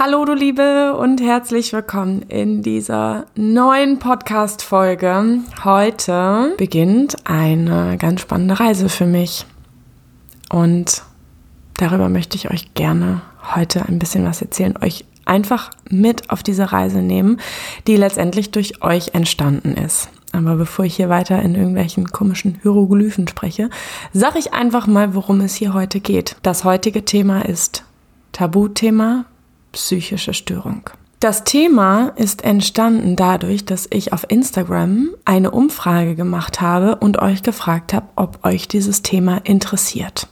Hallo du Liebe und herzlich willkommen in dieser neuen Podcast-Folge. Heute beginnt eine ganz spannende Reise für mich. Und darüber möchte ich euch gerne heute ein bisschen was erzählen, euch einfach mit auf diese Reise nehmen, die letztendlich durch euch entstanden ist. Aber bevor ich hier weiter in irgendwelchen komischen Hieroglyphen spreche, sage ich einfach mal, worum es hier heute geht. Das heutige Thema ist Tabuthema psychische Störung. Das Thema ist entstanden dadurch, dass ich auf Instagram eine Umfrage gemacht habe und euch gefragt habe, ob euch dieses Thema interessiert.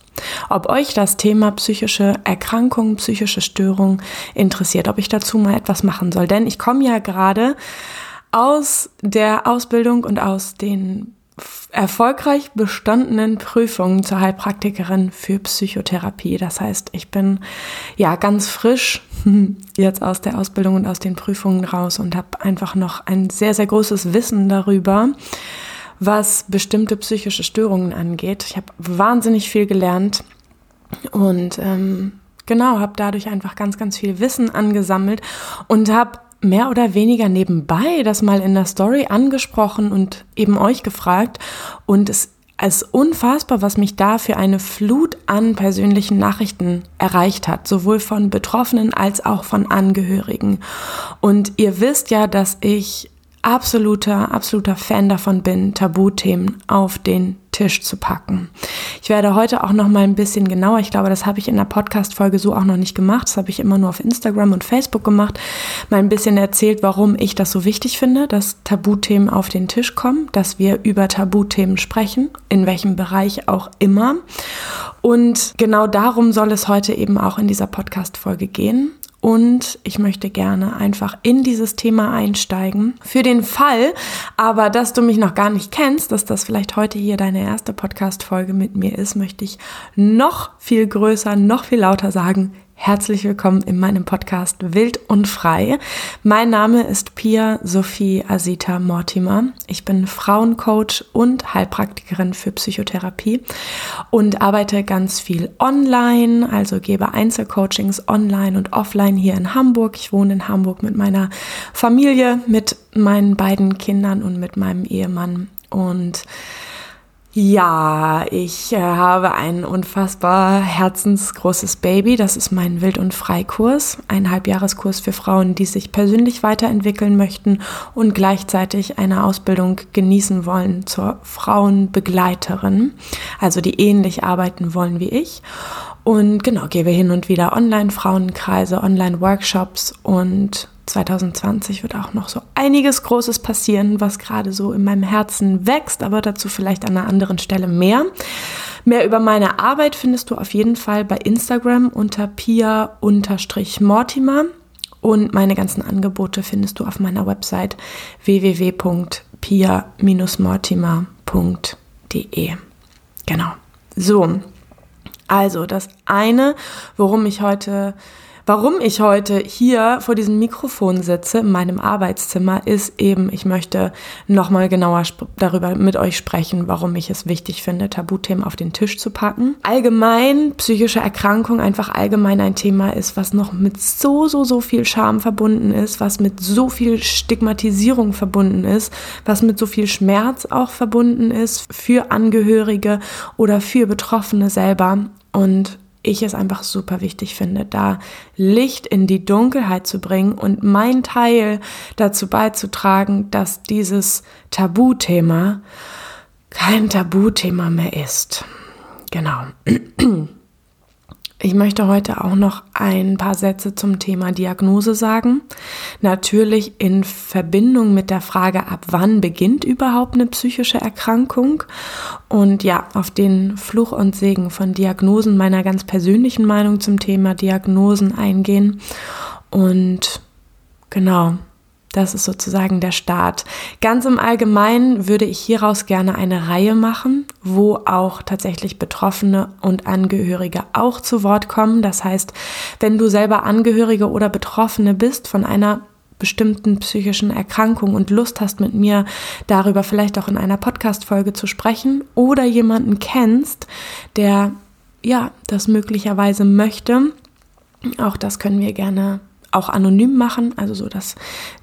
Ob euch das Thema psychische Erkrankung, psychische Störung interessiert, ob ich dazu mal etwas machen soll. Denn ich komme ja gerade aus der Ausbildung und aus den erfolgreich bestandenen Prüfungen zur Heilpraktikerin für Psychotherapie. Das heißt, ich bin ja ganz frisch jetzt aus der Ausbildung und aus den Prüfungen raus und habe einfach noch ein sehr, sehr großes Wissen darüber, was bestimmte psychische Störungen angeht. Ich habe wahnsinnig viel gelernt und ähm, genau, habe dadurch einfach ganz, ganz viel Wissen angesammelt und habe mehr oder weniger nebenbei das mal in der Story angesprochen und eben euch gefragt. Und es ist unfassbar, was mich da für eine Flut an persönlichen Nachrichten erreicht hat, sowohl von Betroffenen als auch von Angehörigen. Und ihr wisst ja, dass ich absoluter, absoluter Fan davon bin, Tabuthemen auf den Tisch zu packen. Ich werde heute auch noch mal ein bisschen genauer, ich glaube, das habe ich in der Podcast Folge so auch noch nicht gemacht, das habe ich immer nur auf Instagram und Facebook gemacht, mal ein bisschen erzählt, warum ich das so wichtig finde, dass Tabuthemen auf den Tisch kommen, dass wir über Tabuthemen sprechen, in welchem Bereich auch immer. Und genau darum soll es heute eben auch in dieser Podcast Folge gehen. Und ich möchte gerne einfach in dieses Thema einsteigen. Für den Fall, aber dass du mich noch gar nicht kennst, dass das vielleicht heute hier deine erste Podcast-Folge mit mir ist, möchte ich noch viel größer, noch viel lauter sagen. Herzlich willkommen in meinem Podcast Wild und Frei. Mein Name ist Pia Sophie Asita Mortimer. Ich bin Frauencoach und Heilpraktikerin für Psychotherapie und arbeite ganz viel online, also gebe Einzelcoachings online und offline hier in Hamburg. Ich wohne in Hamburg mit meiner Familie, mit meinen beiden Kindern und mit meinem Ehemann und ja, ich äh, habe ein unfassbar herzensgroßes Baby. Das ist mein Wild- und Freikurs, ein Halbjahreskurs für Frauen, die sich persönlich weiterentwickeln möchten und gleichzeitig eine Ausbildung genießen wollen zur Frauenbegleiterin, also die ähnlich arbeiten wollen wie ich. Und genau, gebe hin und wieder Online-Frauenkreise, Online-Workshops und 2020 wird auch noch so einiges Großes passieren, was gerade so in meinem Herzen wächst, aber dazu vielleicht an einer anderen Stelle mehr. Mehr über meine Arbeit findest du auf jeden Fall bei Instagram unter pia-mortimer und meine ganzen Angebote findest du auf meiner Website www.pia-mortimer.de. Genau. So. Also, das eine, worum ich heute Warum ich heute hier vor diesem Mikrofon sitze in meinem Arbeitszimmer, ist eben, ich möchte nochmal genauer darüber mit euch sprechen, warum ich es wichtig finde, Tabuthemen auf den Tisch zu packen. Allgemein psychische Erkrankung einfach allgemein ein Thema ist, was noch mit so, so, so viel Scham verbunden ist, was mit so viel Stigmatisierung verbunden ist, was mit so viel Schmerz auch verbunden ist für Angehörige oder für Betroffene selber. Und ich es einfach super wichtig finde, da Licht in die Dunkelheit zu bringen und mein Teil dazu beizutragen, dass dieses Tabuthema kein Tabuthema mehr ist. Genau. Ich möchte heute auch noch ein paar Sätze zum Thema Diagnose sagen. Natürlich in Verbindung mit der Frage, ab wann beginnt überhaupt eine psychische Erkrankung? Und ja, auf den Fluch und Segen von Diagnosen meiner ganz persönlichen Meinung zum Thema Diagnosen eingehen. Und genau, das ist sozusagen der Start. Ganz im Allgemeinen würde ich hieraus gerne eine Reihe machen, wo auch tatsächlich Betroffene und Angehörige auch zu Wort kommen. Das heißt, wenn du selber Angehörige oder Betroffene bist von einer bestimmten psychischen Erkrankung und Lust hast, mit mir darüber vielleicht auch in einer Podcast-Folge zu sprechen oder jemanden kennst, der ja das möglicherweise möchte, auch das können wir gerne auch anonym machen, also so, dass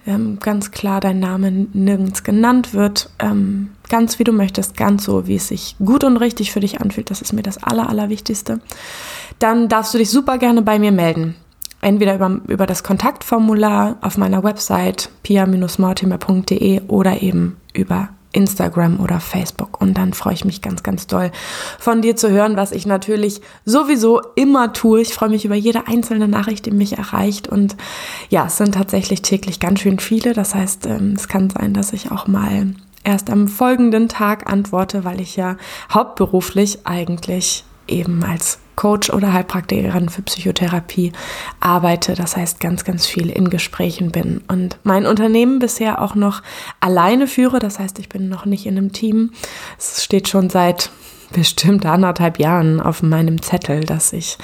ähm, ganz klar dein Name nirgends genannt wird. Ähm, ganz wie du möchtest, ganz so, wie es sich gut und richtig für dich anfühlt. Das ist mir das Aller, Allerwichtigste. Dann darfst du dich super gerne bei mir melden. Entweder über, über das Kontaktformular auf meiner Website pia-mortimer.de oder eben über Instagram oder Facebook. Und dann freue ich mich ganz, ganz doll von dir zu hören, was ich natürlich sowieso immer tue. Ich freue mich über jede einzelne Nachricht, die mich erreicht. Und ja, es sind tatsächlich täglich ganz schön viele. Das heißt, ähm, es kann sein, dass ich auch mal erst am folgenden Tag antworte, weil ich ja hauptberuflich eigentlich eben als Coach oder Heilpraktikerin für Psychotherapie arbeite. Das heißt, ganz, ganz viel in Gesprächen bin und mein Unternehmen bisher auch noch alleine führe. Das heißt, ich bin noch nicht in einem Team. Es steht schon seit bestimmt anderthalb Jahren auf meinem Zettel, dass ich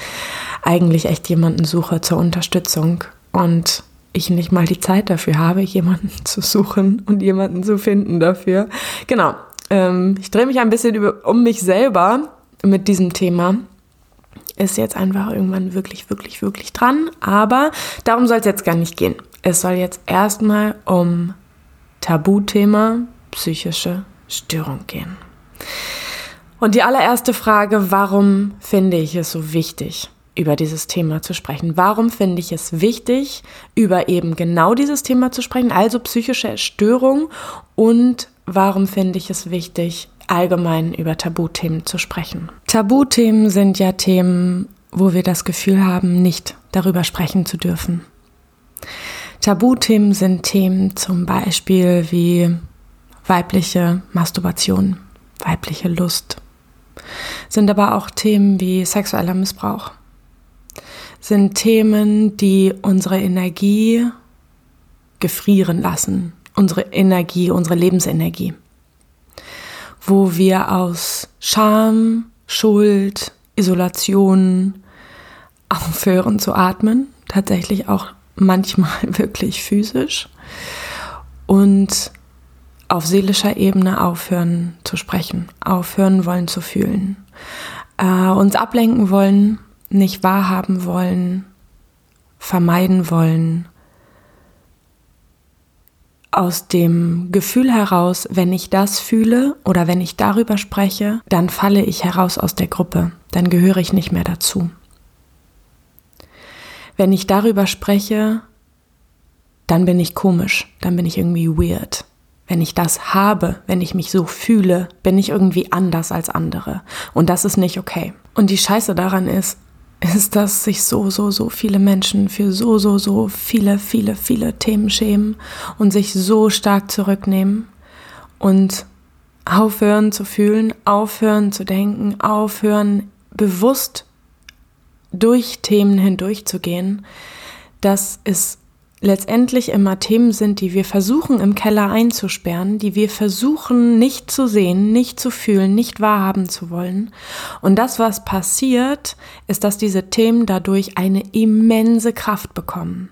eigentlich echt jemanden suche zur Unterstützung und ich nicht mal die Zeit dafür habe, jemanden zu suchen und jemanden zu finden dafür. Genau. Ähm, ich drehe mich ein bisschen um mich selber mit diesem Thema ist jetzt einfach irgendwann wirklich, wirklich, wirklich dran. Aber darum soll es jetzt gar nicht gehen. Es soll jetzt erstmal um Tabuthema psychische Störung gehen. Und die allererste Frage, warum finde ich es so wichtig, über dieses Thema zu sprechen? Warum finde ich es wichtig, über eben genau dieses Thema zu sprechen, also psychische Störung? Und warum finde ich es wichtig, allgemein über Tabuthemen zu sprechen. Tabuthemen sind ja Themen, wo wir das Gefühl haben, nicht darüber sprechen zu dürfen. Tabuthemen sind Themen zum Beispiel wie weibliche Masturbation, weibliche Lust, sind aber auch Themen wie sexueller Missbrauch, sind Themen, die unsere Energie gefrieren lassen, unsere Energie, unsere Lebensenergie wo wir aus Scham, Schuld, Isolation aufhören zu atmen, tatsächlich auch manchmal wirklich physisch. Und auf seelischer Ebene aufhören zu sprechen, aufhören wollen zu fühlen, äh, uns ablenken wollen, nicht wahrhaben wollen, vermeiden wollen aus dem Gefühl heraus, wenn ich das fühle oder wenn ich darüber spreche, dann falle ich heraus aus der Gruppe, dann gehöre ich nicht mehr dazu. Wenn ich darüber spreche, dann bin ich komisch, dann bin ich irgendwie weird. Wenn ich das habe, wenn ich mich so fühle, bin ich irgendwie anders als andere. Und das ist nicht okay. Und die Scheiße daran ist, ist, dass sich so, so, so viele Menschen für so, so, so viele, viele, viele Themen schämen und sich so stark zurücknehmen und aufhören zu fühlen, aufhören zu denken, aufhören bewusst durch Themen hindurchzugehen, das ist letztendlich immer Themen sind, die wir versuchen im Keller einzusperren, die wir versuchen nicht zu sehen, nicht zu fühlen, nicht wahrhaben zu wollen. Und das, was passiert, ist, dass diese Themen dadurch eine immense Kraft bekommen.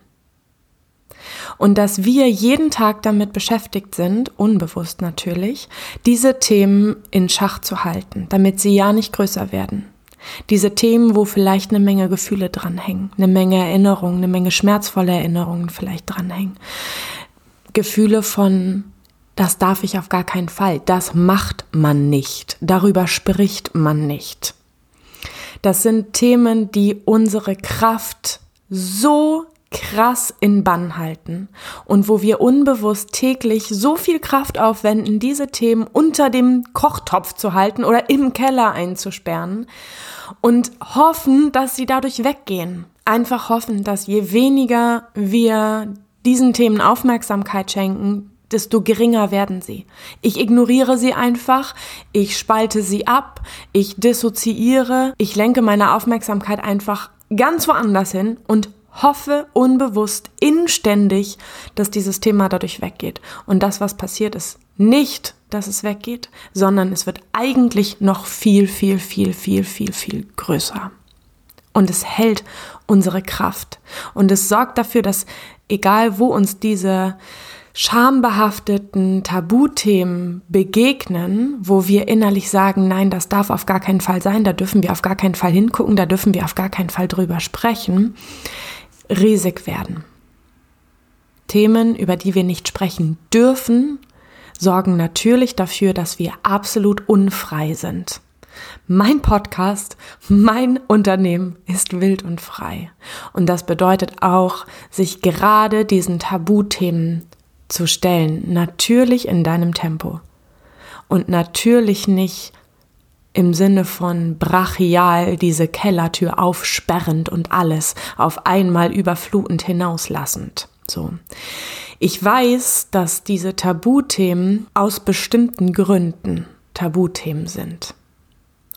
Und dass wir jeden Tag damit beschäftigt sind, unbewusst natürlich, diese Themen in Schach zu halten, damit sie ja nicht größer werden. Diese Themen, wo vielleicht eine Menge Gefühle dranhängen, eine Menge Erinnerungen, eine Menge schmerzvolle Erinnerungen vielleicht dranhängen. Gefühle von, das darf ich auf gar keinen Fall, das macht man nicht, darüber spricht man nicht. Das sind Themen, die unsere Kraft so krass in Bann halten und wo wir unbewusst täglich so viel Kraft aufwenden, diese Themen unter dem Kochtopf zu halten oder im Keller einzusperren und hoffen, dass sie dadurch weggehen. Einfach hoffen, dass je weniger wir diesen Themen Aufmerksamkeit schenken, desto geringer werden sie. Ich ignoriere sie einfach, ich spalte sie ab, ich dissoziiere, ich lenke meine Aufmerksamkeit einfach ganz woanders hin und hoffe unbewusst, inständig, dass dieses Thema dadurch weggeht. Und das, was passiert, ist nicht, dass es weggeht, sondern es wird eigentlich noch viel, viel, viel, viel, viel, viel größer. Und es hält unsere Kraft. Und es sorgt dafür, dass egal wo uns diese schambehafteten Tabuthemen begegnen, wo wir innerlich sagen, nein, das darf auf gar keinen Fall sein, da dürfen wir auf gar keinen Fall hingucken, da dürfen wir auf gar keinen Fall drüber sprechen, riesig werden. Themen, über die wir nicht sprechen dürfen, sorgen natürlich dafür, dass wir absolut unfrei sind. Mein Podcast, mein Unternehmen ist wild und frei. Und das bedeutet auch, sich gerade diesen Tabuthemen zu stellen. Natürlich in deinem Tempo. Und natürlich nicht im Sinne von brachial diese Kellertür aufsperrend und alles auf einmal überflutend hinauslassend. So. Ich weiß, dass diese Tabuthemen aus bestimmten Gründen Tabuthemen sind.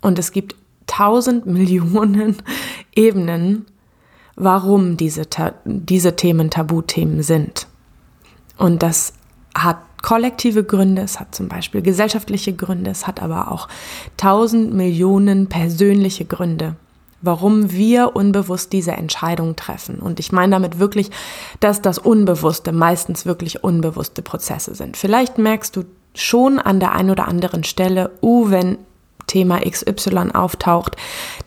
Und es gibt tausend Millionen Ebenen, warum diese, diese Themen Tabuthemen sind. Und das hat kollektive Gründe, es hat zum Beispiel gesellschaftliche Gründe, es hat aber auch tausend Millionen persönliche Gründe, warum wir unbewusst diese Entscheidung treffen. Und ich meine damit wirklich, dass das Unbewusste meistens wirklich unbewusste Prozesse sind. Vielleicht merkst du schon an der einen oder anderen Stelle, uh, wenn Thema XY auftaucht,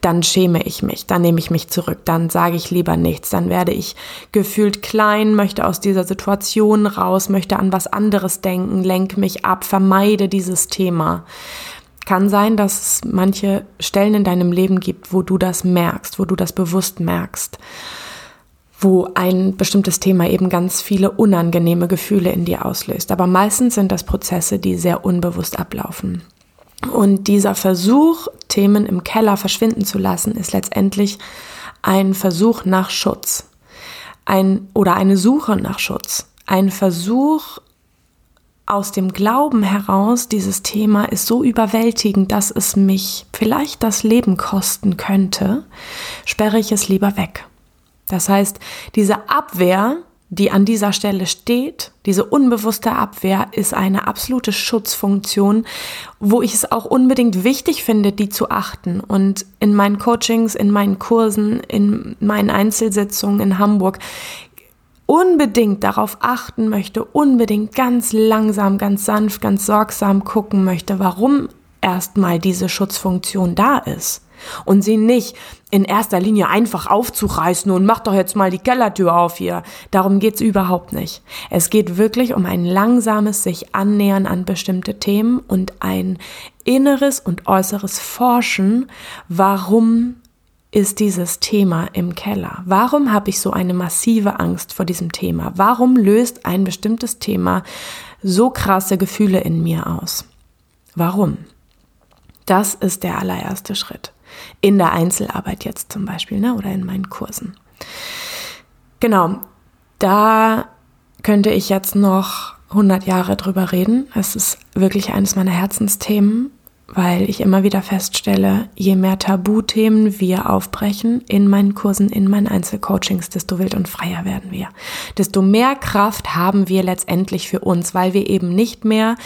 dann schäme ich mich, dann nehme ich mich zurück, dann sage ich lieber nichts, dann werde ich gefühlt klein, möchte aus dieser Situation raus, möchte an was anderes denken, lenke mich ab, vermeide dieses Thema. Kann sein, dass es manche Stellen in deinem Leben gibt, wo du das merkst, wo du das bewusst merkst wo ein bestimmtes Thema eben ganz viele unangenehme Gefühle in dir auslöst. Aber meistens sind das Prozesse, die sehr unbewusst ablaufen. Und dieser Versuch, Themen im Keller verschwinden zu lassen, ist letztendlich ein Versuch nach Schutz. Ein, oder eine Suche nach Schutz. Ein Versuch aus dem Glauben heraus, dieses Thema ist so überwältigend, dass es mich vielleicht das Leben kosten könnte, sperre ich es lieber weg. Das heißt, diese Abwehr die an dieser Stelle steht, diese unbewusste Abwehr, ist eine absolute Schutzfunktion, wo ich es auch unbedingt wichtig finde, die zu achten. Und in meinen Coachings, in meinen Kursen, in meinen Einzelsitzungen in Hamburg unbedingt darauf achten möchte, unbedingt ganz langsam, ganz sanft, ganz sorgsam gucken möchte, warum erstmal diese Schutzfunktion da ist und sie nicht in erster Linie einfach aufzureißen und mach doch jetzt mal die Kellertür auf hier. Darum geht's überhaupt nicht. Es geht wirklich um ein langsames sich annähern an bestimmte Themen und ein inneres und äußeres Forschen, warum ist dieses Thema im Keller? Warum habe ich so eine massive Angst vor diesem Thema? Warum löst ein bestimmtes Thema so krasse Gefühle in mir aus? Warum? Das ist der allererste Schritt in der Einzelarbeit jetzt zum Beispiel ne, oder in meinen Kursen. Genau, da könnte ich jetzt noch 100 Jahre drüber reden. Es ist wirklich eines meiner Herzensthemen, weil ich immer wieder feststelle, je mehr Tabuthemen wir aufbrechen in meinen Kursen, in meinen Einzelcoachings, desto wild und freier werden wir. Desto mehr Kraft haben wir letztendlich für uns, weil wir eben nicht mehr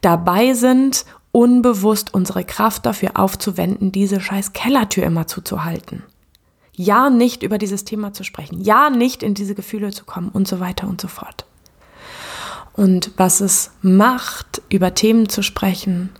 dabei sind unbewusst unsere Kraft dafür aufzuwenden, diese scheiß Kellertür immer zuzuhalten. Ja, nicht über dieses Thema zu sprechen. Ja, nicht in diese Gefühle zu kommen und so weiter und so fort. Und was es macht, über Themen zu sprechen,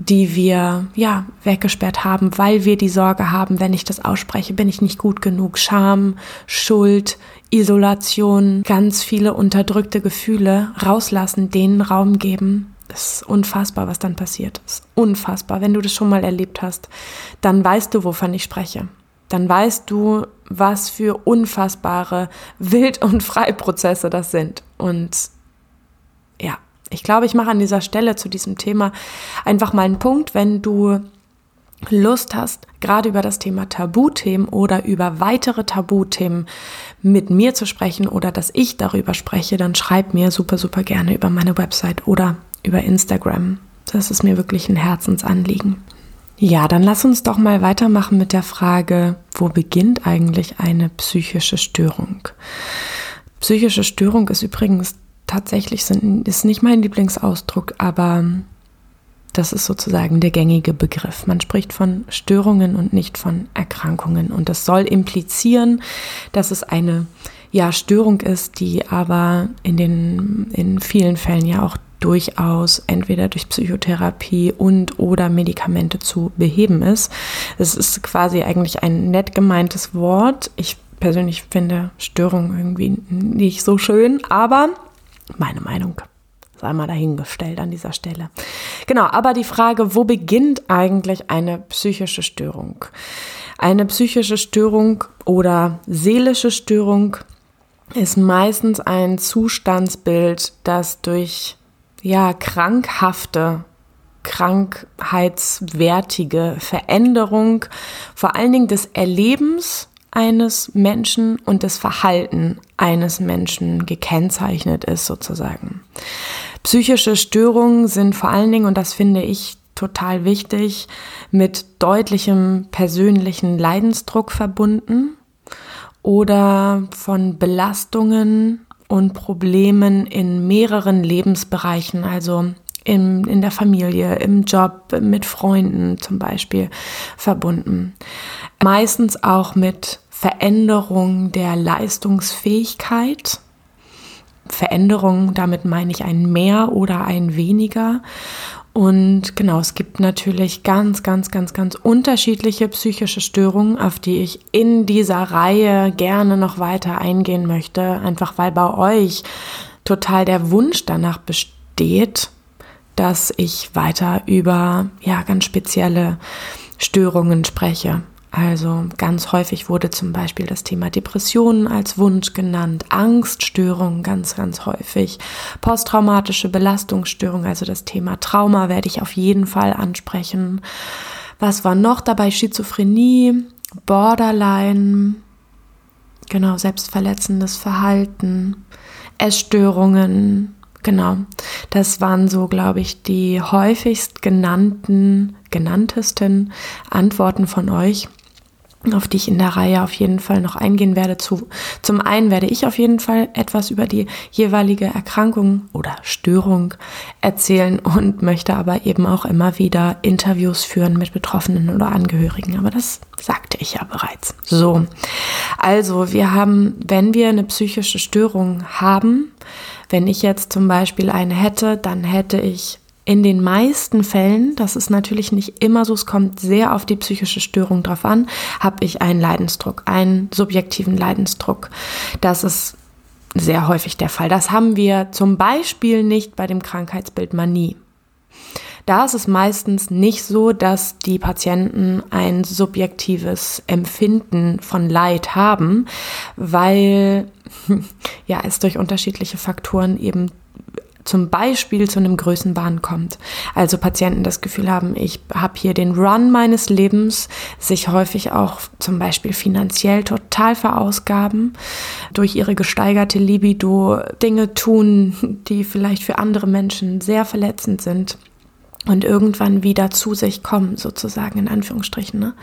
die wir ja weggesperrt haben, weil wir die Sorge haben, wenn ich das ausspreche, bin ich nicht gut genug. Scham, Schuld, Isolation, ganz viele unterdrückte Gefühle rauslassen, denen Raum geben es ist unfassbar, was dann passiert. Ist unfassbar. Wenn du das schon mal erlebt hast, dann weißt du, wovon ich spreche. Dann weißt du, was für unfassbare Wild- und Freiprozesse das sind. Und ja, ich glaube, ich mache an dieser Stelle zu diesem Thema einfach mal einen Punkt, wenn du Lust hast, gerade über das Thema Tabuthemen oder über weitere Tabuthemen mit mir zu sprechen oder dass ich darüber spreche, dann schreib mir super, super gerne über meine Website oder über Instagram. Das ist mir wirklich ein Herzensanliegen. Ja, dann lass uns doch mal weitermachen mit der Frage, wo beginnt eigentlich eine psychische Störung? Psychische Störung ist übrigens tatsächlich ist nicht mein Lieblingsausdruck, aber das ist sozusagen der gängige Begriff. Man spricht von Störungen und nicht von Erkrankungen. Und das soll implizieren, dass es eine ja, Störung ist, die aber in den in vielen Fällen ja auch durchaus entweder durch Psychotherapie und oder Medikamente zu beheben ist. Es ist quasi eigentlich ein nett gemeintes Wort. Ich persönlich finde Störung irgendwie nicht so schön, aber meine Meinung sei mal dahingestellt an dieser Stelle. Genau, aber die Frage, wo beginnt eigentlich eine psychische Störung? Eine psychische Störung oder seelische Störung ist meistens ein Zustandsbild, das durch ja krankhafte krankheitswertige Veränderung vor allen Dingen des Erlebens eines Menschen und des Verhalten eines Menschen gekennzeichnet ist sozusagen. Psychische Störungen sind vor allen Dingen, und das finde ich total wichtig, mit deutlichem persönlichen Leidensdruck verbunden oder von Belastungen und Problemen in mehreren Lebensbereichen, also in, in der Familie, im Job, mit Freunden zum Beispiel verbunden. Meistens auch mit Veränderung der Leistungsfähigkeit. Veränderung, damit meine ich ein mehr oder ein weniger. Und genau, es gibt natürlich ganz, ganz, ganz, ganz unterschiedliche psychische Störungen, auf die ich in dieser Reihe gerne noch weiter eingehen möchte, einfach weil bei euch total der Wunsch danach besteht, dass ich weiter über ja ganz spezielle Störungen spreche. Also ganz häufig wurde zum Beispiel das Thema Depressionen als Wunsch genannt, Angststörungen ganz, ganz häufig, posttraumatische Belastungsstörungen, also das Thema Trauma werde ich auf jeden Fall ansprechen. Was war noch dabei? Schizophrenie, Borderline, genau, selbstverletzendes Verhalten, Essstörungen, genau. Das waren so, glaube ich, die häufigst genannten, genanntesten Antworten von euch auf die ich in der Reihe auf jeden Fall noch eingehen werde. Zu, zum einen werde ich auf jeden Fall etwas über die jeweilige Erkrankung oder Störung erzählen und möchte aber eben auch immer wieder Interviews führen mit Betroffenen oder Angehörigen. Aber das sagte ich ja bereits. So, also wir haben, wenn wir eine psychische Störung haben, wenn ich jetzt zum Beispiel eine hätte, dann hätte ich in den meisten Fällen, das ist natürlich nicht immer so, es kommt sehr auf die psychische Störung drauf an, habe ich einen Leidensdruck, einen subjektiven Leidensdruck. Das ist sehr häufig der Fall. Das haben wir zum Beispiel nicht bei dem Krankheitsbild Manie. Da ist es meistens nicht so, dass die Patienten ein subjektives Empfinden von Leid haben, weil ja es durch unterschiedliche Faktoren eben zum Beispiel zu einem Größenwahn kommt. Also Patienten das Gefühl haben, ich habe hier den Run meines Lebens, sich häufig auch zum Beispiel finanziell total verausgaben, durch ihre gesteigerte Libido Dinge tun, die vielleicht für andere Menschen sehr verletzend sind und irgendwann wieder zu sich kommen, sozusagen in Anführungsstrichen. Ne?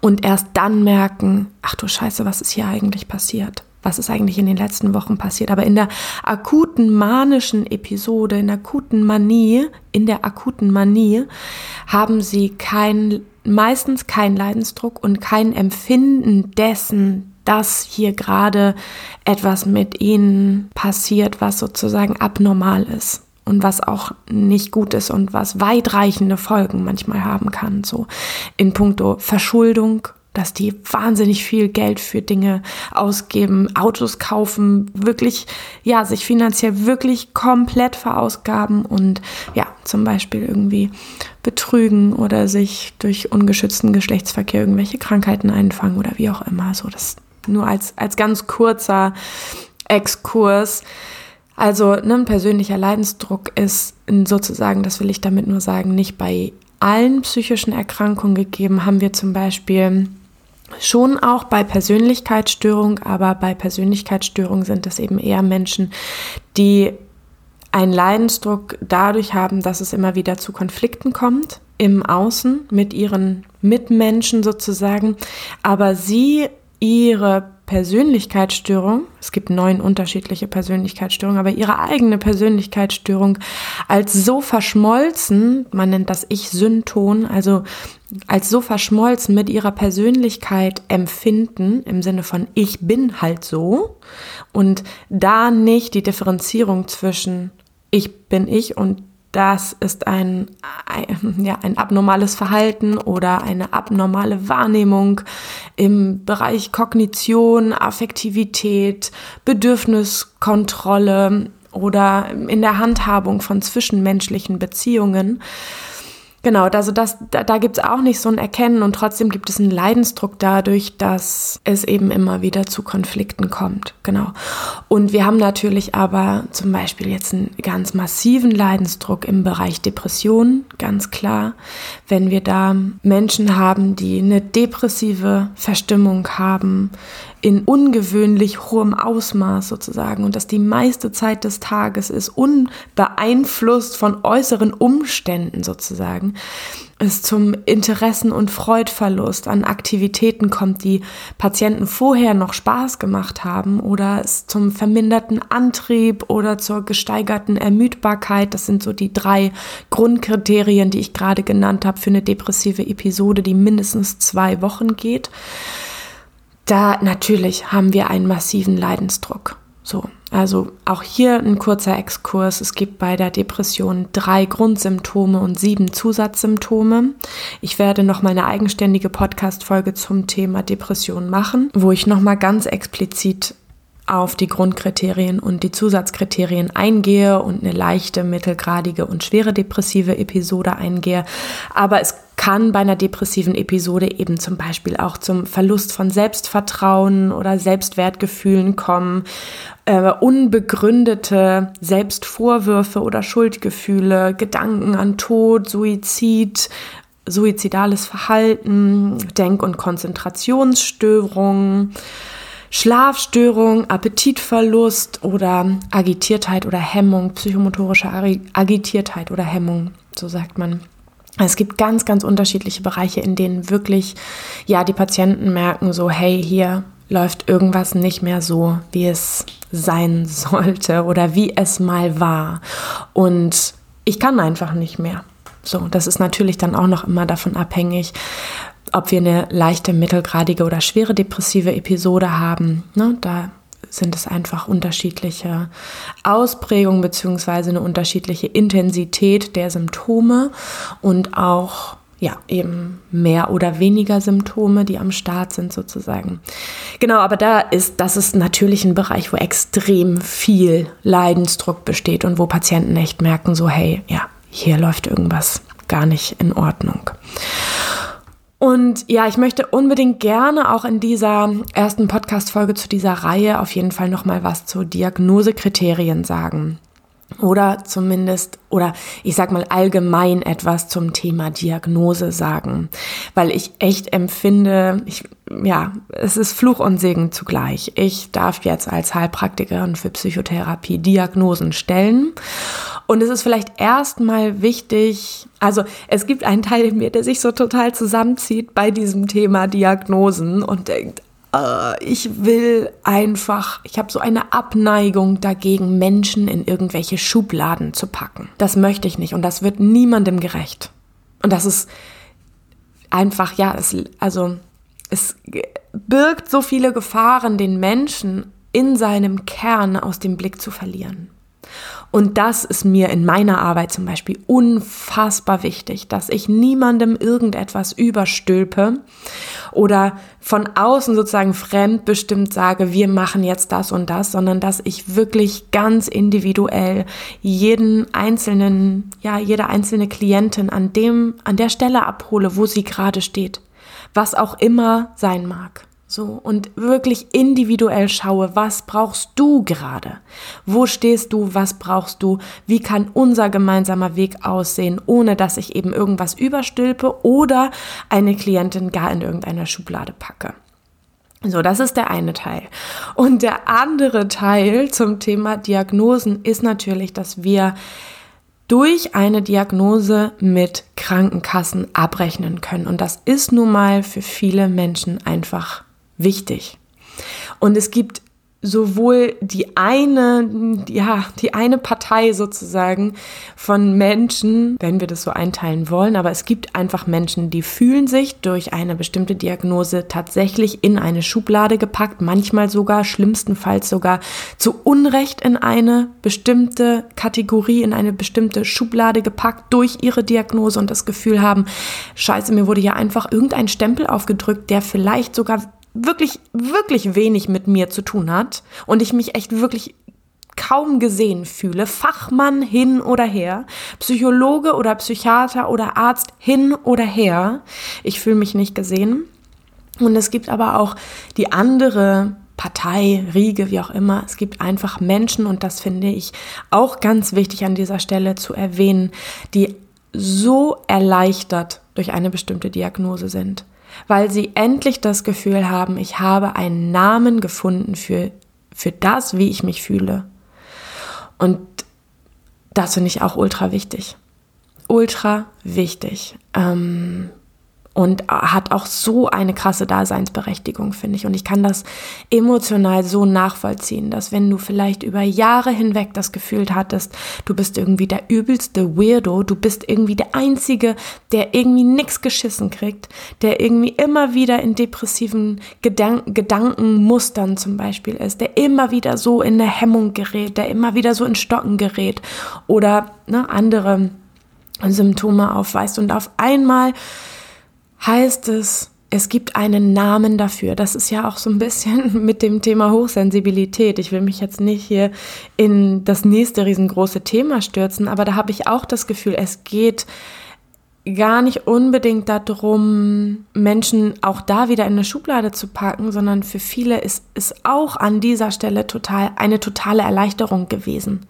Und erst dann merken, ach du Scheiße, was ist hier eigentlich passiert? Was ist eigentlich in den letzten Wochen passiert. Aber in der akuten manischen Episode, in der akuten Manie, in der akuten Manie haben sie kein, meistens keinen Leidensdruck und kein Empfinden dessen, dass hier gerade etwas mit ihnen passiert, was sozusagen abnormal ist und was auch nicht gut ist und was weitreichende Folgen manchmal haben kann, so in puncto Verschuldung dass die wahnsinnig viel Geld für Dinge ausgeben, Autos kaufen, wirklich, ja, sich finanziell wirklich komplett verausgaben und ja, zum Beispiel irgendwie betrügen oder sich durch ungeschützten Geschlechtsverkehr irgendwelche Krankheiten einfangen oder wie auch immer. So, das nur als, als ganz kurzer Exkurs. Also, ne, ein persönlicher Leidensdruck ist sozusagen, das will ich damit nur sagen, nicht bei allen psychischen Erkrankungen gegeben. Haben wir zum Beispiel Schon auch bei Persönlichkeitsstörung, aber bei Persönlichkeitsstörung sind es eben eher Menschen, die einen Leidensdruck dadurch haben, dass es immer wieder zu Konflikten kommt im Außen mit ihren Mitmenschen sozusagen, aber sie ihre Persönlichkeitsstörung, es gibt neun unterschiedliche Persönlichkeitsstörungen, aber ihre eigene Persönlichkeitsstörung als so verschmolzen, man nennt das Ich-Synton, also als so verschmolzen mit ihrer Persönlichkeit empfinden, im Sinne von ich bin halt so, und da nicht die Differenzierung zwischen ich bin ich und das ist ein, ein, ja, ein abnormales Verhalten oder eine abnormale Wahrnehmung im Bereich Kognition, Affektivität, Bedürfniskontrolle oder in der Handhabung von zwischenmenschlichen Beziehungen. Genau, also das, da, da gibt es auch nicht so ein Erkennen und trotzdem gibt es einen Leidensdruck dadurch, dass es eben immer wieder zu Konflikten kommt. Genau. Und wir haben natürlich aber zum Beispiel jetzt einen ganz massiven Leidensdruck im Bereich Depressionen, ganz klar. Wenn wir da Menschen haben, die eine depressive Verstimmung haben, in ungewöhnlich hohem Ausmaß sozusagen und dass die meiste Zeit des Tages ist unbeeinflusst von äußeren Umständen sozusagen, es zum Interessen- und Freudverlust an Aktivitäten kommt, die Patienten vorher noch Spaß gemacht haben oder es zum verminderten Antrieb oder zur gesteigerten Ermüdbarkeit. Das sind so die drei Grundkriterien, die ich gerade genannt habe für eine depressive Episode, die mindestens zwei Wochen geht da natürlich haben wir einen massiven Leidensdruck. So, also auch hier ein kurzer Exkurs. Es gibt bei der Depression drei Grundsymptome und sieben Zusatzsymptome. Ich werde noch mal eine eigenständige Podcast-Folge zum Thema Depression machen, wo ich noch mal ganz explizit auf die Grundkriterien und die Zusatzkriterien eingehe und eine leichte, mittelgradige und schwere depressive Episode eingehe. Aber es kann bei einer depressiven Episode eben zum Beispiel auch zum Verlust von Selbstvertrauen oder Selbstwertgefühlen kommen, äh, unbegründete Selbstvorwürfe oder Schuldgefühle, Gedanken an Tod, Suizid, suizidales Verhalten, Denk- und Konzentrationsstörungen. Schlafstörung, Appetitverlust oder Agitiertheit oder Hemmung, psychomotorische Agitiertheit oder Hemmung, so sagt man. Es gibt ganz, ganz unterschiedliche Bereiche, in denen wirklich, ja, die Patienten merken so, hey, hier läuft irgendwas nicht mehr so, wie es sein sollte oder wie es mal war. Und ich kann einfach nicht mehr. So, das ist natürlich dann auch noch immer davon abhängig, ob wir eine leichte, mittelgradige oder schwere depressive Episode haben. Ne, da sind es einfach unterschiedliche Ausprägungen beziehungsweise eine unterschiedliche Intensität der Symptome und auch ja, eben mehr oder weniger Symptome, die am Start sind sozusagen. Genau, aber da ist, das ist natürlich ein Bereich, wo extrem viel Leidensdruck besteht und wo Patienten echt merken, so, hey, ja, hier läuft irgendwas gar nicht in Ordnung. Und ja, ich möchte unbedingt gerne auch in dieser ersten Podcast-Folge zu dieser Reihe auf jeden Fall nochmal was zu Diagnosekriterien sagen. Oder zumindest, oder ich sag mal allgemein etwas zum Thema Diagnose sagen. Weil ich echt empfinde, ich, ja, es ist Fluch und Segen zugleich. Ich darf jetzt als Heilpraktikerin für Psychotherapie Diagnosen stellen. Und es ist vielleicht erstmal wichtig, also es gibt einen Teil in mir, der sich so total zusammenzieht bei diesem Thema Diagnosen und denkt, ich will einfach, ich habe so eine Abneigung dagegen, Menschen in irgendwelche Schubladen zu packen. Das möchte ich nicht und das wird niemandem gerecht. Und das ist einfach, ja, es, also es birgt so viele Gefahren, den Menschen in seinem Kern aus dem Blick zu verlieren. Und das ist mir in meiner Arbeit zum Beispiel unfassbar wichtig, dass ich niemandem irgendetwas überstülpe oder von außen sozusagen fremdbestimmt sage, wir machen jetzt das und das, sondern dass ich wirklich ganz individuell jeden einzelnen, ja, jede einzelne Klientin an dem, an der Stelle abhole, wo sie gerade steht. Was auch immer sein mag. So, und wirklich individuell schaue, was brauchst du gerade? Wo stehst du? Was brauchst du? Wie kann unser gemeinsamer Weg aussehen, ohne dass ich eben irgendwas überstülpe oder eine Klientin gar in irgendeiner Schublade packe? So, das ist der eine Teil. Und der andere Teil zum Thema Diagnosen ist natürlich, dass wir durch eine Diagnose mit Krankenkassen abrechnen können. Und das ist nun mal für viele Menschen einfach wichtig. Und es gibt sowohl die eine, ja, die eine Partei sozusagen von Menschen, wenn wir das so einteilen wollen, aber es gibt einfach Menschen, die fühlen sich durch eine bestimmte Diagnose tatsächlich in eine Schublade gepackt, manchmal sogar, schlimmstenfalls sogar zu Unrecht in eine bestimmte Kategorie, in eine bestimmte Schublade gepackt durch ihre Diagnose und das Gefühl haben, scheiße, mir wurde ja einfach irgendein Stempel aufgedrückt, der vielleicht sogar wirklich, wirklich wenig mit mir zu tun hat und ich mich echt wirklich kaum gesehen fühle, Fachmann hin oder her, Psychologe oder Psychiater oder Arzt hin oder her, ich fühle mich nicht gesehen. Und es gibt aber auch die andere Partei, Riege, wie auch immer. Es gibt einfach Menschen, und das finde ich auch ganz wichtig an dieser Stelle zu erwähnen, die so erleichtert durch eine bestimmte Diagnose sind weil sie endlich das Gefühl haben, ich habe einen Namen gefunden für, für das, wie ich mich fühle. Und das finde ich auch ultra wichtig. Ultra wichtig. Ähm, und hat auch so eine krasse Daseinsberechtigung, finde ich. Und ich kann das emotional so nachvollziehen, dass wenn du vielleicht über Jahre hinweg das Gefühl hattest, du bist irgendwie der übelste Weirdo, du bist irgendwie der Einzige, der irgendwie nichts geschissen kriegt, der irgendwie immer wieder in depressiven Gedank Gedankenmustern zum Beispiel ist, der immer wieder so in eine Hemmung gerät, der immer wieder so in Stocken gerät oder ne, andere Symptome aufweist und auf einmal heißt es, es gibt einen Namen dafür. Das ist ja auch so ein bisschen mit dem Thema Hochsensibilität. Ich will mich jetzt nicht hier in das nächste riesengroße Thema stürzen, aber da habe ich auch das Gefühl, es geht gar nicht unbedingt darum, Menschen auch da wieder in eine Schublade zu packen, sondern für viele ist es auch an dieser Stelle total eine totale Erleichterung gewesen.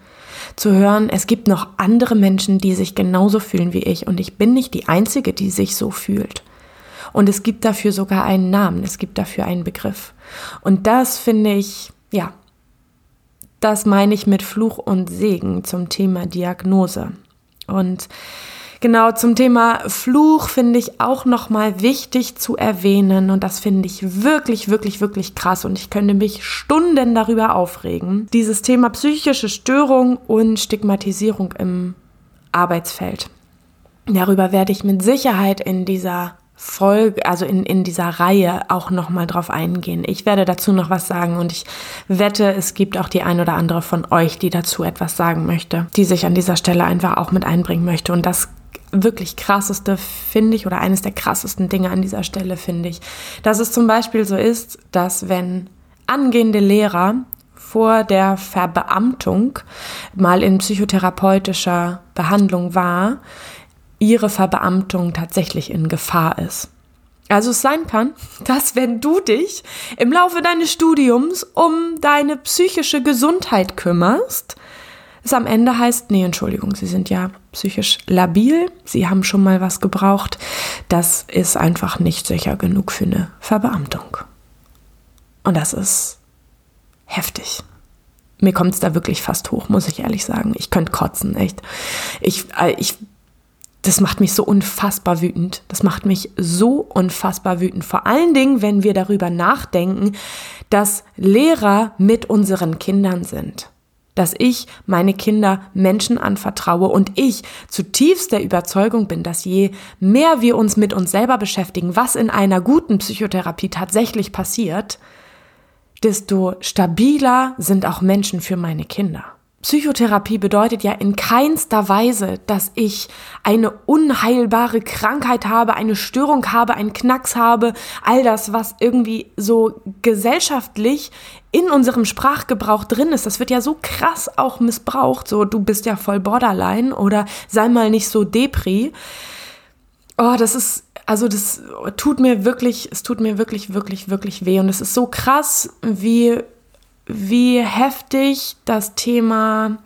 Zu hören, es gibt noch andere Menschen, die sich genauso fühlen wie ich und ich bin nicht die Einzige, die sich so fühlt. Und es gibt dafür sogar einen Namen, es gibt dafür einen Begriff. Und das finde ich, ja, das meine ich mit Fluch und Segen zum Thema Diagnose. Und genau zum Thema Fluch finde ich auch nochmal wichtig zu erwähnen und das finde ich wirklich, wirklich, wirklich krass und ich könnte mich Stunden darüber aufregen. Dieses Thema psychische Störung und Stigmatisierung im Arbeitsfeld. Darüber werde ich mit Sicherheit in dieser Folge, also in, in dieser Reihe auch nochmal drauf eingehen. Ich werde dazu noch was sagen und ich wette, es gibt auch die ein oder andere von euch, die dazu etwas sagen möchte, die sich an dieser Stelle einfach auch mit einbringen möchte. Und das wirklich krasseste finde ich oder eines der krassesten Dinge an dieser Stelle finde ich, dass es zum Beispiel so ist, dass wenn angehende Lehrer vor der Verbeamtung mal in psychotherapeutischer Behandlung war, ihre Verbeamtung tatsächlich in Gefahr ist. Also es sein kann, dass wenn du dich im Laufe deines Studiums um deine psychische Gesundheit kümmerst, es am Ende heißt, nee, Entschuldigung, Sie sind ja psychisch labil, Sie haben schon mal was gebraucht, das ist einfach nicht sicher genug für eine Verbeamtung. Und das ist heftig. Mir kommt es da wirklich fast hoch, muss ich ehrlich sagen. Ich könnte kotzen, echt. Ich, äh, ich das macht mich so unfassbar wütend. Das macht mich so unfassbar wütend. Vor allen Dingen, wenn wir darüber nachdenken, dass Lehrer mit unseren Kindern sind. Dass ich meine Kinder Menschen anvertraue und ich zutiefst der Überzeugung bin, dass je mehr wir uns mit uns selber beschäftigen, was in einer guten Psychotherapie tatsächlich passiert, desto stabiler sind auch Menschen für meine Kinder. Psychotherapie bedeutet ja in keinster Weise, dass ich eine unheilbare Krankheit habe, eine Störung habe, einen Knacks habe, all das, was irgendwie so gesellschaftlich in unserem Sprachgebrauch drin ist. Das wird ja so krass auch missbraucht, so du bist ja voll Borderline oder sei mal nicht so Depri. Oh, das ist also das tut mir wirklich, es tut mir wirklich, wirklich, wirklich weh. Und es ist so krass, wie wie heftig das Thema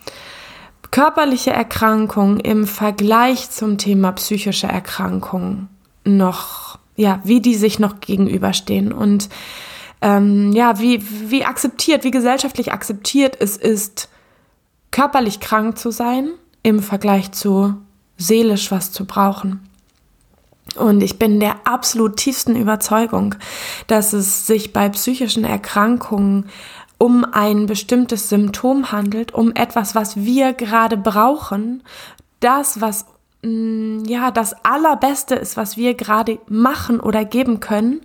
körperliche Erkrankung im Vergleich zum Thema psychische Erkrankung noch, ja, wie die sich noch gegenüberstehen und ähm, ja, wie, wie akzeptiert, wie gesellschaftlich akzeptiert es ist, körperlich krank zu sein im Vergleich zu seelisch was zu brauchen. Und ich bin der absolut tiefsten Überzeugung, dass es sich bei psychischen Erkrankungen um ein bestimmtes Symptom handelt, um etwas, was wir gerade brauchen, das, was mm, ja das Allerbeste ist, was wir gerade machen oder geben können,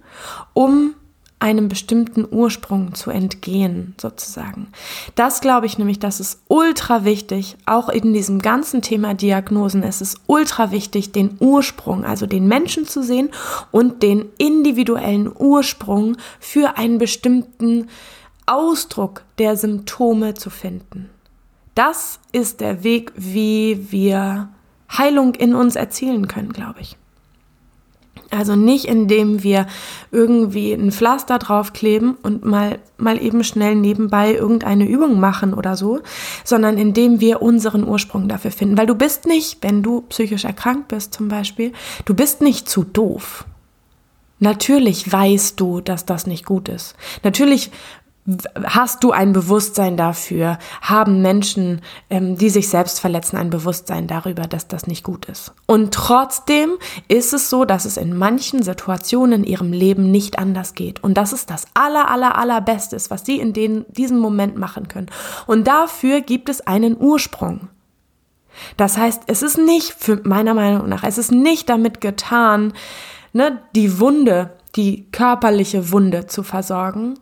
um einem bestimmten Ursprung zu entgehen, sozusagen. Das glaube ich nämlich, das ist ultra wichtig, auch in diesem ganzen Thema Diagnosen. Es ist ultra wichtig, den Ursprung, also den Menschen zu sehen und den individuellen Ursprung für einen bestimmten Ausdruck der Symptome zu finden. Das ist der Weg, wie wir Heilung in uns erzielen können, glaube ich. Also nicht, indem wir irgendwie ein Pflaster draufkleben und mal, mal eben schnell nebenbei irgendeine Übung machen oder so, sondern indem wir unseren Ursprung dafür finden. Weil du bist nicht, wenn du psychisch erkrankt bist zum Beispiel, du bist nicht zu doof. Natürlich weißt du, dass das nicht gut ist. Natürlich Hast du ein Bewusstsein dafür? Haben Menschen, ähm, die sich selbst verletzen, ein Bewusstsein darüber, dass das nicht gut ist? Und trotzdem ist es so, dass es in manchen Situationen in ihrem Leben nicht anders geht. Und das ist das aller, aller, allerbeste, was sie in den, diesem Moment machen können. Und dafür gibt es einen Ursprung. Das heißt, es ist nicht, für meiner Meinung nach, es ist nicht damit getan, ne, die Wunde, die körperliche Wunde zu versorgen,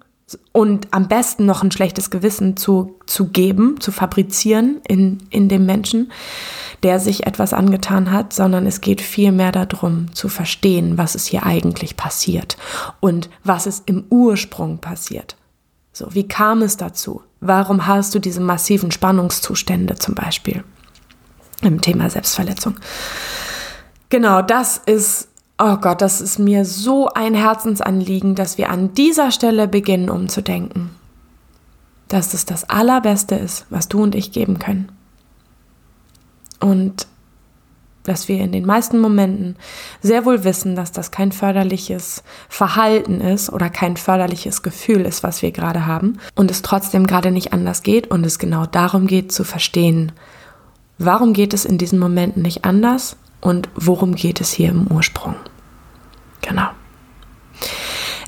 und am besten noch ein schlechtes Gewissen zu, zu geben, zu fabrizieren in, in dem Menschen, der sich etwas angetan hat, sondern es geht vielmehr darum zu verstehen, was ist hier eigentlich passiert und was ist im Ursprung passiert. So, wie kam es dazu? Warum hast du diese massiven Spannungszustände zum Beispiel im Thema Selbstverletzung? Genau, das ist Oh Gott, das ist mir so ein Herzensanliegen, dass wir an dieser Stelle beginnen umzudenken. Dass es das Allerbeste ist, was du und ich geben können. Und dass wir in den meisten Momenten sehr wohl wissen, dass das kein förderliches Verhalten ist oder kein förderliches Gefühl ist, was wir gerade haben und es trotzdem gerade nicht anders geht und es genau darum geht zu verstehen, warum geht es in diesen Momenten nicht anders und worum geht es hier im Ursprung. Genau.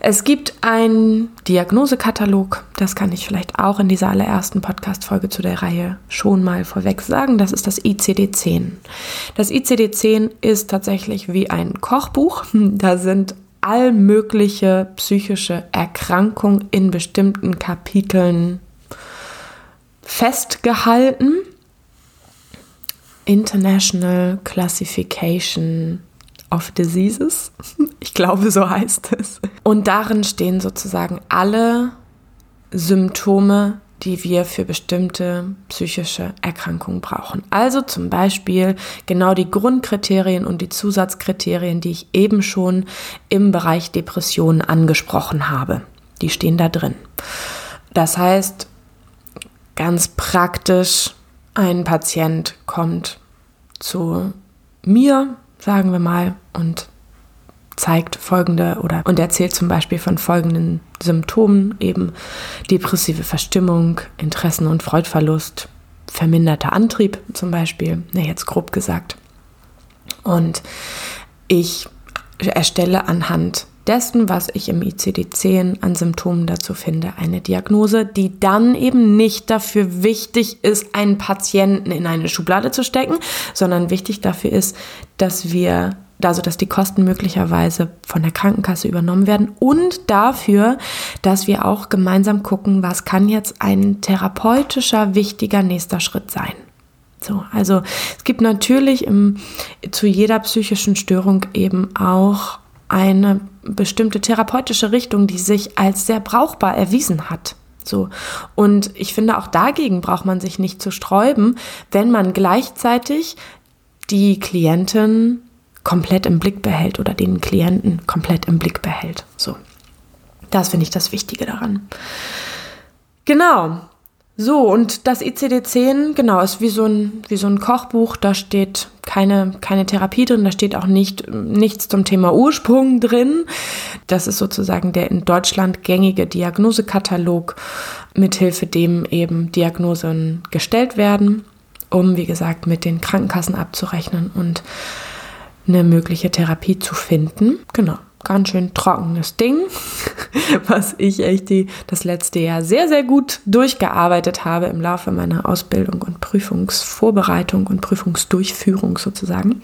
Es gibt einen Diagnosekatalog, das kann ich vielleicht auch in dieser allerersten Podcast-Folge zu der Reihe schon mal vorweg sagen. Das ist das ICD-10. Das ICD-10 ist tatsächlich wie ein Kochbuch. Da sind all mögliche psychische Erkrankungen in bestimmten Kapiteln festgehalten. International Classification of Diseases. Ich glaube, so heißt es. Und darin stehen sozusagen alle Symptome, die wir für bestimmte psychische Erkrankungen brauchen. Also zum Beispiel genau die Grundkriterien und die Zusatzkriterien, die ich eben schon im Bereich Depressionen angesprochen habe. Die stehen da drin. Das heißt, ganz praktisch, ein Patient kommt zu mir, sagen wir mal, und zeigt folgende oder und erzählt zum Beispiel von folgenden Symptomen, eben depressive Verstimmung, Interessen- und Freudverlust, verminderter Antrieb zum Beispiel, ne, jetzt grob gesagt. Und ich erstelle anhand dessen, was ich im ICD-10 an Symptomen dazu finde, eine Diagnose, die dann eben nicht dafür wichtig ist, einen Patienten in eine Schublade zu stecken, sondern wichtig dafür ist, dass wir also dass die Kosten möglicherweise von der Krankenkasse übernommen werden und dafür, dass wir auch gemeinsam gucken, was kann jetzt ein therapeutischer wichtiger nächster Schritt sein. So, also es gibt natürlich im, zu jeder psychischen Störung eben auch eine bestimmte therapeutische Richtung, die sich als sehr brauchbar erwiesen hat. So. Und ich finde, auch dagegen braucht man sich nicht zu sträuben, wenn man gleichzeitig die Klientin komplett im Blick behält oder den Klienten komplett im Blick behält. So. Das finde ich das Wichtige daran. Genau. So, und das ICD-10, genau, ist wie so, ein, wie so ein Kochbuch. Da steht keine, keine Therapie drin, da steht auch nicht, nichts zum Thema Ursprung drin. Das ist sozusagen der in Deutschland gängige Diagnosekatalog, mithilfe dem eben Diagnosen gestellt werden, um, wie gesagt, mit den Krankenkassen abzurechnen und eine mögliche Therapie zu finden. Genau. Ganz schön trockenes Ding, was ich echt die, das letzte Jahr sehr, sehr gut durchgearbeitet habe im Laufe meiner Ausbildung und Prüfungsvorbereitung und Prüfungsdurchführung sozusagen.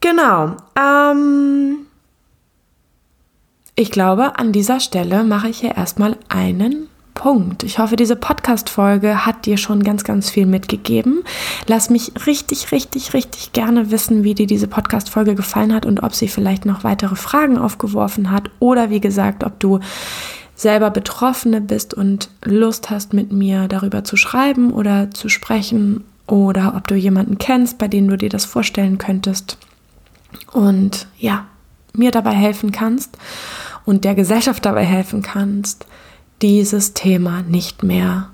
Genau. Ähm, ich glaube, an dieser Stelle mache ich hier erstmal einen Punkt. Ich hoffe, diese Podcast-Folge hat dir schon ganz, ganz viel mitgegeben. Lass mich richtig, richtig, richtig gerne wissen, wie dir diese Podcast-Folge gefallen hat und ob sie vielleicht noch weitere Fragen aufgeworfen hat oder wie gesagt, ob du selber Betroffene bist und Lust hast, mit mir darüber zu schreiben oder zu sprechen oder ob du jemanden kennst, bei dem du dir das vorstellen könntest und ja, mir dabei helfen kannst und der Gesellschaft dabei helfen kannst, dieses Thema nicht mehr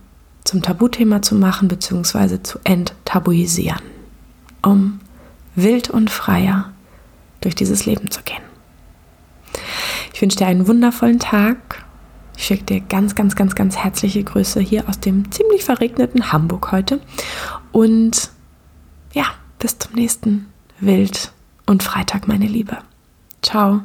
zum Tabuthema zu machen bzw. zu enttabuisieren, um wild und freier durch dieses Leben zu gehen. Ich wünsche dir einen wundervollen Tag. Ich schicke dir ganz, ganz, ganz, ganz herzliche Grüße hier aus dem ziemlich verregneten Hamburg heute. Und ja, bis zum nächsten Wild und Freitag, meine Liebe. Ciao.